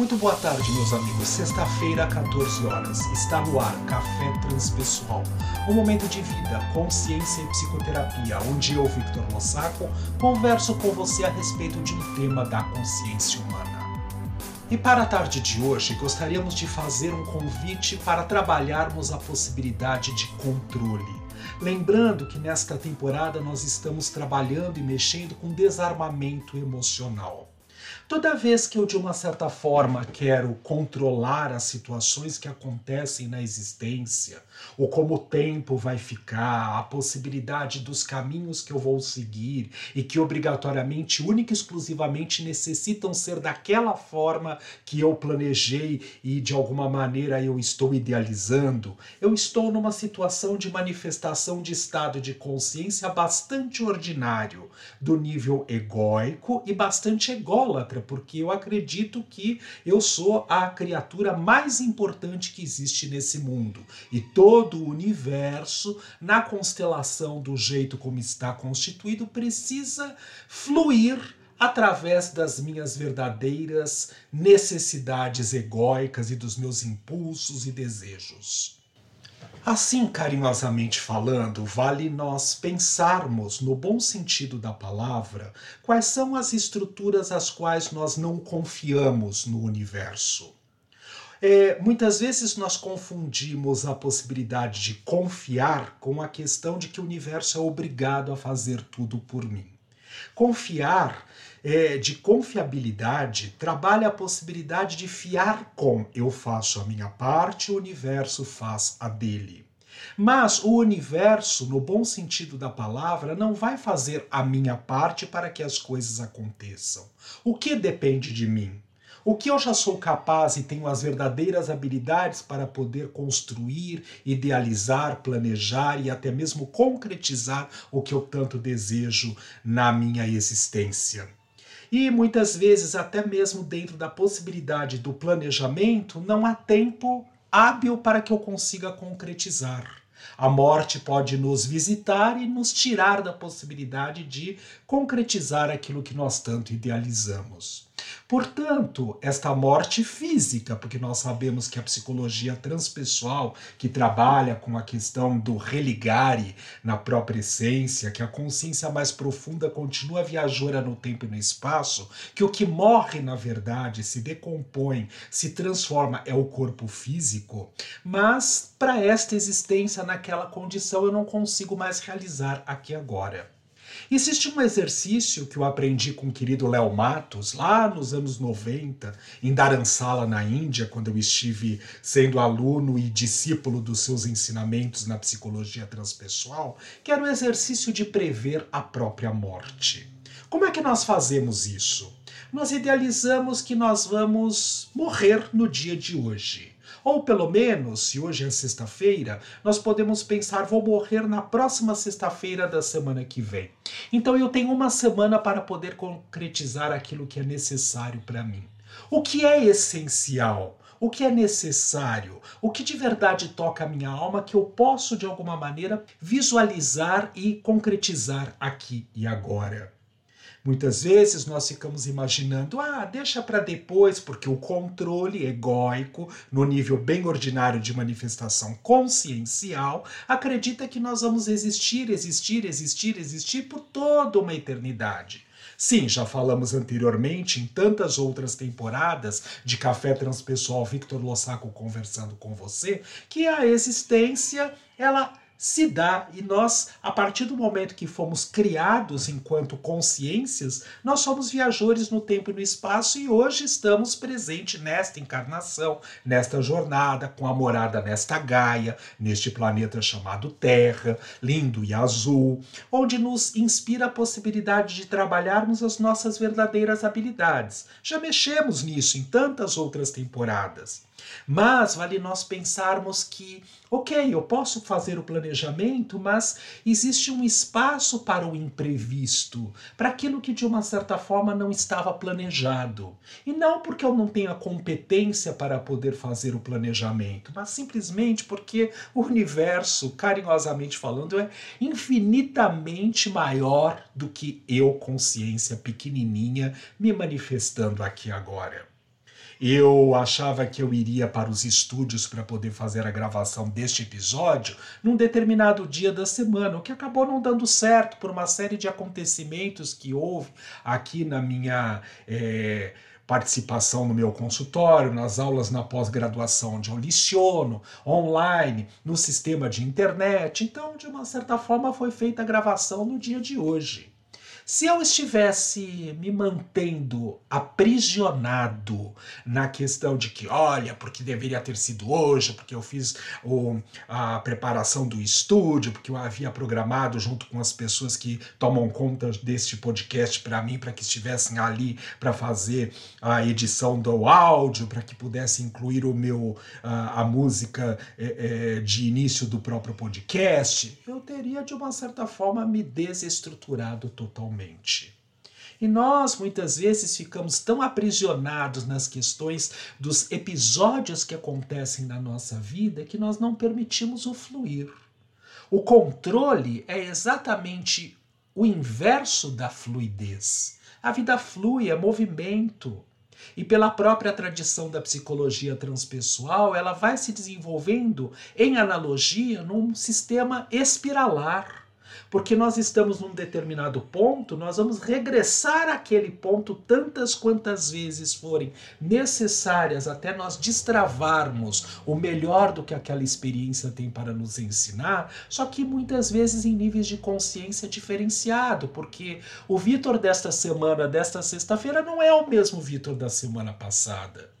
Muito boa tarde, meus amigos. Sexta-feira, 14 horas. Está no ar Café Transpessoal. Um momento de vida, consciência e psicoterapia, onde eu, Victor Lossaco, converso com você a respeito de um tema da consciência humana. E para a tarde de hoje, gostaríamos de fazer um convite para trabalharmos a possibilidade de controle. Lembrando que nesta temporada nós estamos trabalhando e mexendo com desarmamento emocional. Toda vez que eu, de uma certa forma, quero controlar as situações que acontecem na existência, ou como o tempo vai ficar, a possibilidade dos caminhos que eu vou seguir e que obrigatoriamente, única e exclusivamente necessitam ser daquela forma que eu planejei e de alguma maneira eu estou idealizando, eu estou numa situação de manifestação de estado de consciência bastante ordinário, do nível egóico e bastante ególatra porque eu acredito que eu sou a criatura mais importante que existe nesse mundo. E todo o universo, na constelação do jeito como está constituído, precisa fluir através das minhas verdadeiras necessidades egóicas e dos meus impulsos e desejos. Assim, carinhosamente falando, vale nós pensarmos, no bom sentido da palavra, quais são as estruturas às quais nós não confiamos no universo. É, muitas vezes nós confundimos a possibilidade de confiar com a questão de que o universo é obrigado a fazer tudo por mim. Confiar é, de confiabilidade trabalha a possibilidade de fiar com eu faço a minha parte, o universo faz a dele. Mas o universo, no bom sentido da palavra, não vai fazer a minha parte para que as coisas aconteçam. O que depende de mim? O que eu já sou capaz e tenho as verdadeiras habilidades para poder construir, idealizar, planejar e até mesmo concretizar o que eu tanto desejo na minha existência. E muitas vezes, até mesmo dentro da possibilidade do planejamento, não há tempo hábil para que eu consiga concretizar. A morte pode nos visitar e nos tirar da possibilidade de concretizar aquilo que nós tanto idealizamos. Portanto, esta morte física, porque nós sabemos que a psicologia transpessoal, que trabalha com a questão do religare na própria essência, que a consciência mais profunda continua viajora no tempo e no espaço, que o que morre na verdade se decompõe, se transforma é o corpo físico, mas para esta existência naquela condição eu não consigo mais realizar aqui agora. Existe um exercício que eu aprendi com o querido Léo Matos, lá nos anos 90, em Dharamsala, na Índia, quando eu estive sendo aluno e discípulo dos seus ensinamentos na psicologia transpessoal, que era o exercício de prever a própria morte. Como é que nós fazemos isso? Nós idealizamos que nós vamos morrer no dia de hoje. Ou pelo menos, se hoje é sexta-feira, nós podemos pensar: vou morrer na próxima sexta-feira da semana que vem. Então eu tenho uma semana para poder concretizar aquilo que é necessário para mim. O que é essencial? O que é necessário? O que de verdade toca a minha alma que eu posso de alguma maneira visualizar e concretizar aqui e agora? Muitas vezes nós ficamos imaginando, ah, deixa para depois, porque o controle egóico, no nível bem ordinário de manifestação consciencial, acredita que nós vamos existir, existir, existir, existir por toda uma eternidade. Sim, já falamos anteriormente em tantas outras temporadas de Café Transpessoal Victor Lossaco conversando com você, que a existência ela se dá e nós, a partir do momento que fomos criados enquanto consciências, nós somos viajores no tempo e no espaço e hoje estamos presentes nesta encarnação, nesta jornada, com a morada nesta Gaia, neste planeta chamado Terra, lindo e azul, onde nos inspira a possibilidade de trabalharmos as nossas verdadeiras habilidades. Já mexemos nisso em tantas outras temporadas. Mas vale nós pensarmos que, ok, eu posso fazer o planejamento, mas existe um espaço para o imprevisto, para aquilo que de uma certa forma não estava planejado. E não porque eu não tenho a competência para poder fazer o planejamento, mas simplesmente porque o universo, carinhosamente falando, é infinitamente maior do que eu, consciência pequenininha, me manifestando aqui agora. Eu achava que eu iria para os estúdios para poder fazer a gravação deste episódio num determinado dia da semana, o que acabou não dando certo por uma série de acontecimentos que houve aqui na minha. É, participação no meu consultório, nas aulas na pós-graduação onde eu liciono, online, no sistema de internet. Então, de uma certa forma, foi feita a gravação no dia de hoje. Se eu estivesse me mantendo aprisionado na questão de que, olha, porque deveria ter sido hoje, porque eu fiz o, a preparação do estúdio, porque eu havia programado junto com as pessoas que tomam conta deste podcast para mim, para que estivessem ali para fazer a edição do áudio, para que pudesse incluir o meu a, a música é, é, de início do próprio podcast, eu teria de uma certa forma me desestruturado totalmente mente. E nós muitas vezes ficamos tão aprisionados nas questões dos episódios que acontecem na nossa vida que nós não permitimos o fluir. O controle é exatamente o inverso da fluidez. A vida flui, é movimento. E pela própria tradição da psicologia transpessoal, ela vai se desenvolvendo em analogia num sistema espiralar porque nós estamos num determinado ponto, nós vamos regressar àquele ponto tantas quantas vezes forem necessárias até nós destravarmos o melhor do que aquela experiência tem para nos ensinar, só que muitas vezes em níveis de consciência diferenciado, porque o Vitor desta semana, desta sexta-feira, não é o mesmo Vitor da semana passada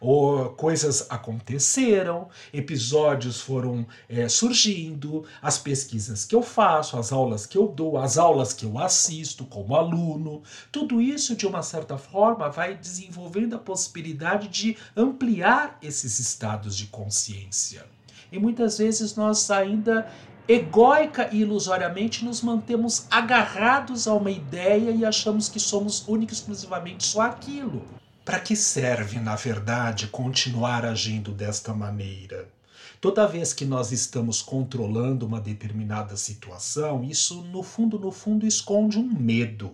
ou coisas aconteceram, episódios foram é, surgindo, as pesquisas que eu faço, as aulas que eu dou, as aulas que eu assisto como aluno, tudo isso de uma certa forma vai desenvolvendo a possibilidade de ampliar esses estados de consciência. E muitas vezes nós ainda egóica e ilusoriamente nos mantemos agarrados a uma ideia e achamos que somos única e exclusivamente só aquilo. Para que serve, na verdade, continuar agindo desta maneira? Toda vez que nós estamos controlando uma determinada situação, isso no fundo, no fundo, esconde um medo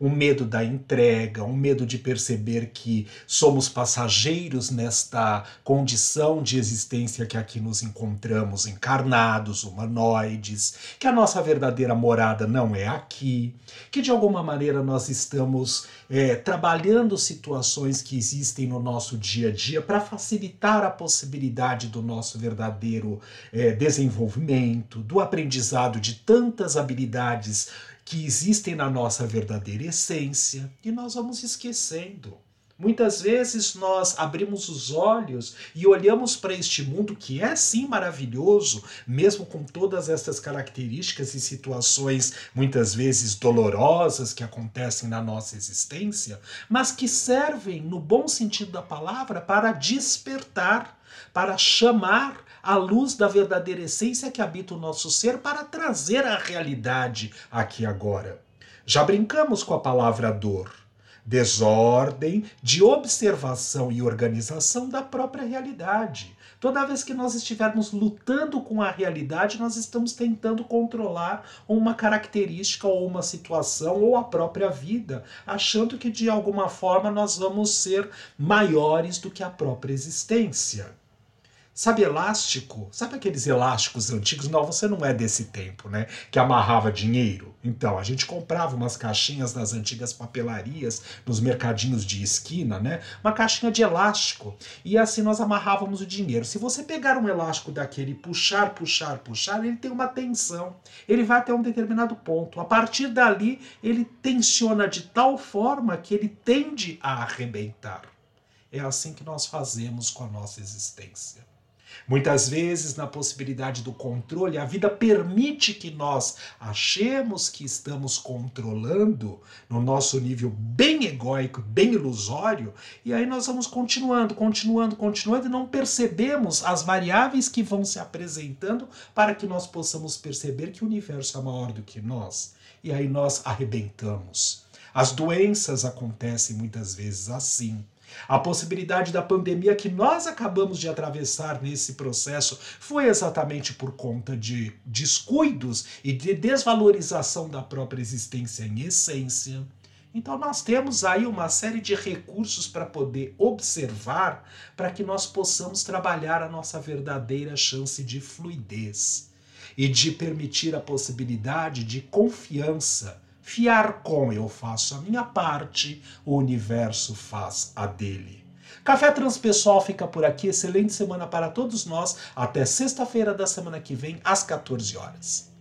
um medo da entrega, um medo de perceber que somos passageiros nesta condição de existência que aqui nos encontramos, encarnados, humanoides, que a nossa verdadeira morada não é aqui, que de alguma maneira nós estamos é, trabalhando situações que existem no nosso dia a dia para facilitar a possibilidade do nosso verdadeiro é, desenvolvimento, do aprendizado de tantas habilidades que existem na nossa verdadeira essência e nós vamos esquecendo. Muitas vezes nós abrimos os olhos e olhamos para este mundo que é sim maravilhoso, mesmo com todas essas características e situações muitas vezes dolorosas que acontecem na nossa existência, mas que servem, no bom sentido da palavra, para despertar, para chamar a luz da verdadeira essência que habita o nosso ser para trazer a realidade aqui agora. Já brincamos com a palavra dor. Desordem de observação e organização da própria realidade. Toda vez que nós estivermos lutando com a realidade, nós estamos tentando controlar uma característica ou uma situação ou a própria vida, achando que de alguma forma nós vamos ser maiores do que a própria existência. Sabe elástico? Sabe aqueles elásticos antigos? Não, você não é desse tempo, né? Que amarrava dinheiro. Então, a gente comprava umas caixinhas nas antigas papelarias, nos mercadinhos de esquina, né? Uma caixinha de elástico. E assim nós amarrávamos o dinheiro. Se você pegar um elástico daquele puxar, puxar, puxar, ele tem uma tensão. Ele vai até um determinado ponto. A partir dali, ele tensiona de tal forma que ele tende a arrebentar. É assim que nós fazemos com a nossa existência. Muitas vezes, na possibilidade do controle, a vida permite que nós achemos que estamos controlando no nosso nível bem egóico, bem ilusório, e aí nós vamos continuando, continuando, continuando e não percebemos as variáveis que vão se apresentando para que nós possamos perceber que o universo é maior do que nós. E aí nós arrebentamos. As doenças acontecem muitas vezes assim. A possibilidade da pandemia que nós acabamos de atravessar nesse processo foi exatamente por conta de descuidos e de desvalorização da própria existência em essência. Então nós temos aí uma série de recursos para poder observar, para que nós possamos trabalhar a nossa verdadeira chance de fluidez e de permitir a possibilidade de confiança. Fiar com eu faço a minha parte, o universo faz a dele. Café Transpessoal fica por aqui. Excelente semana para todos nós. Até sexta-feira da semana que vem, às 14 horas.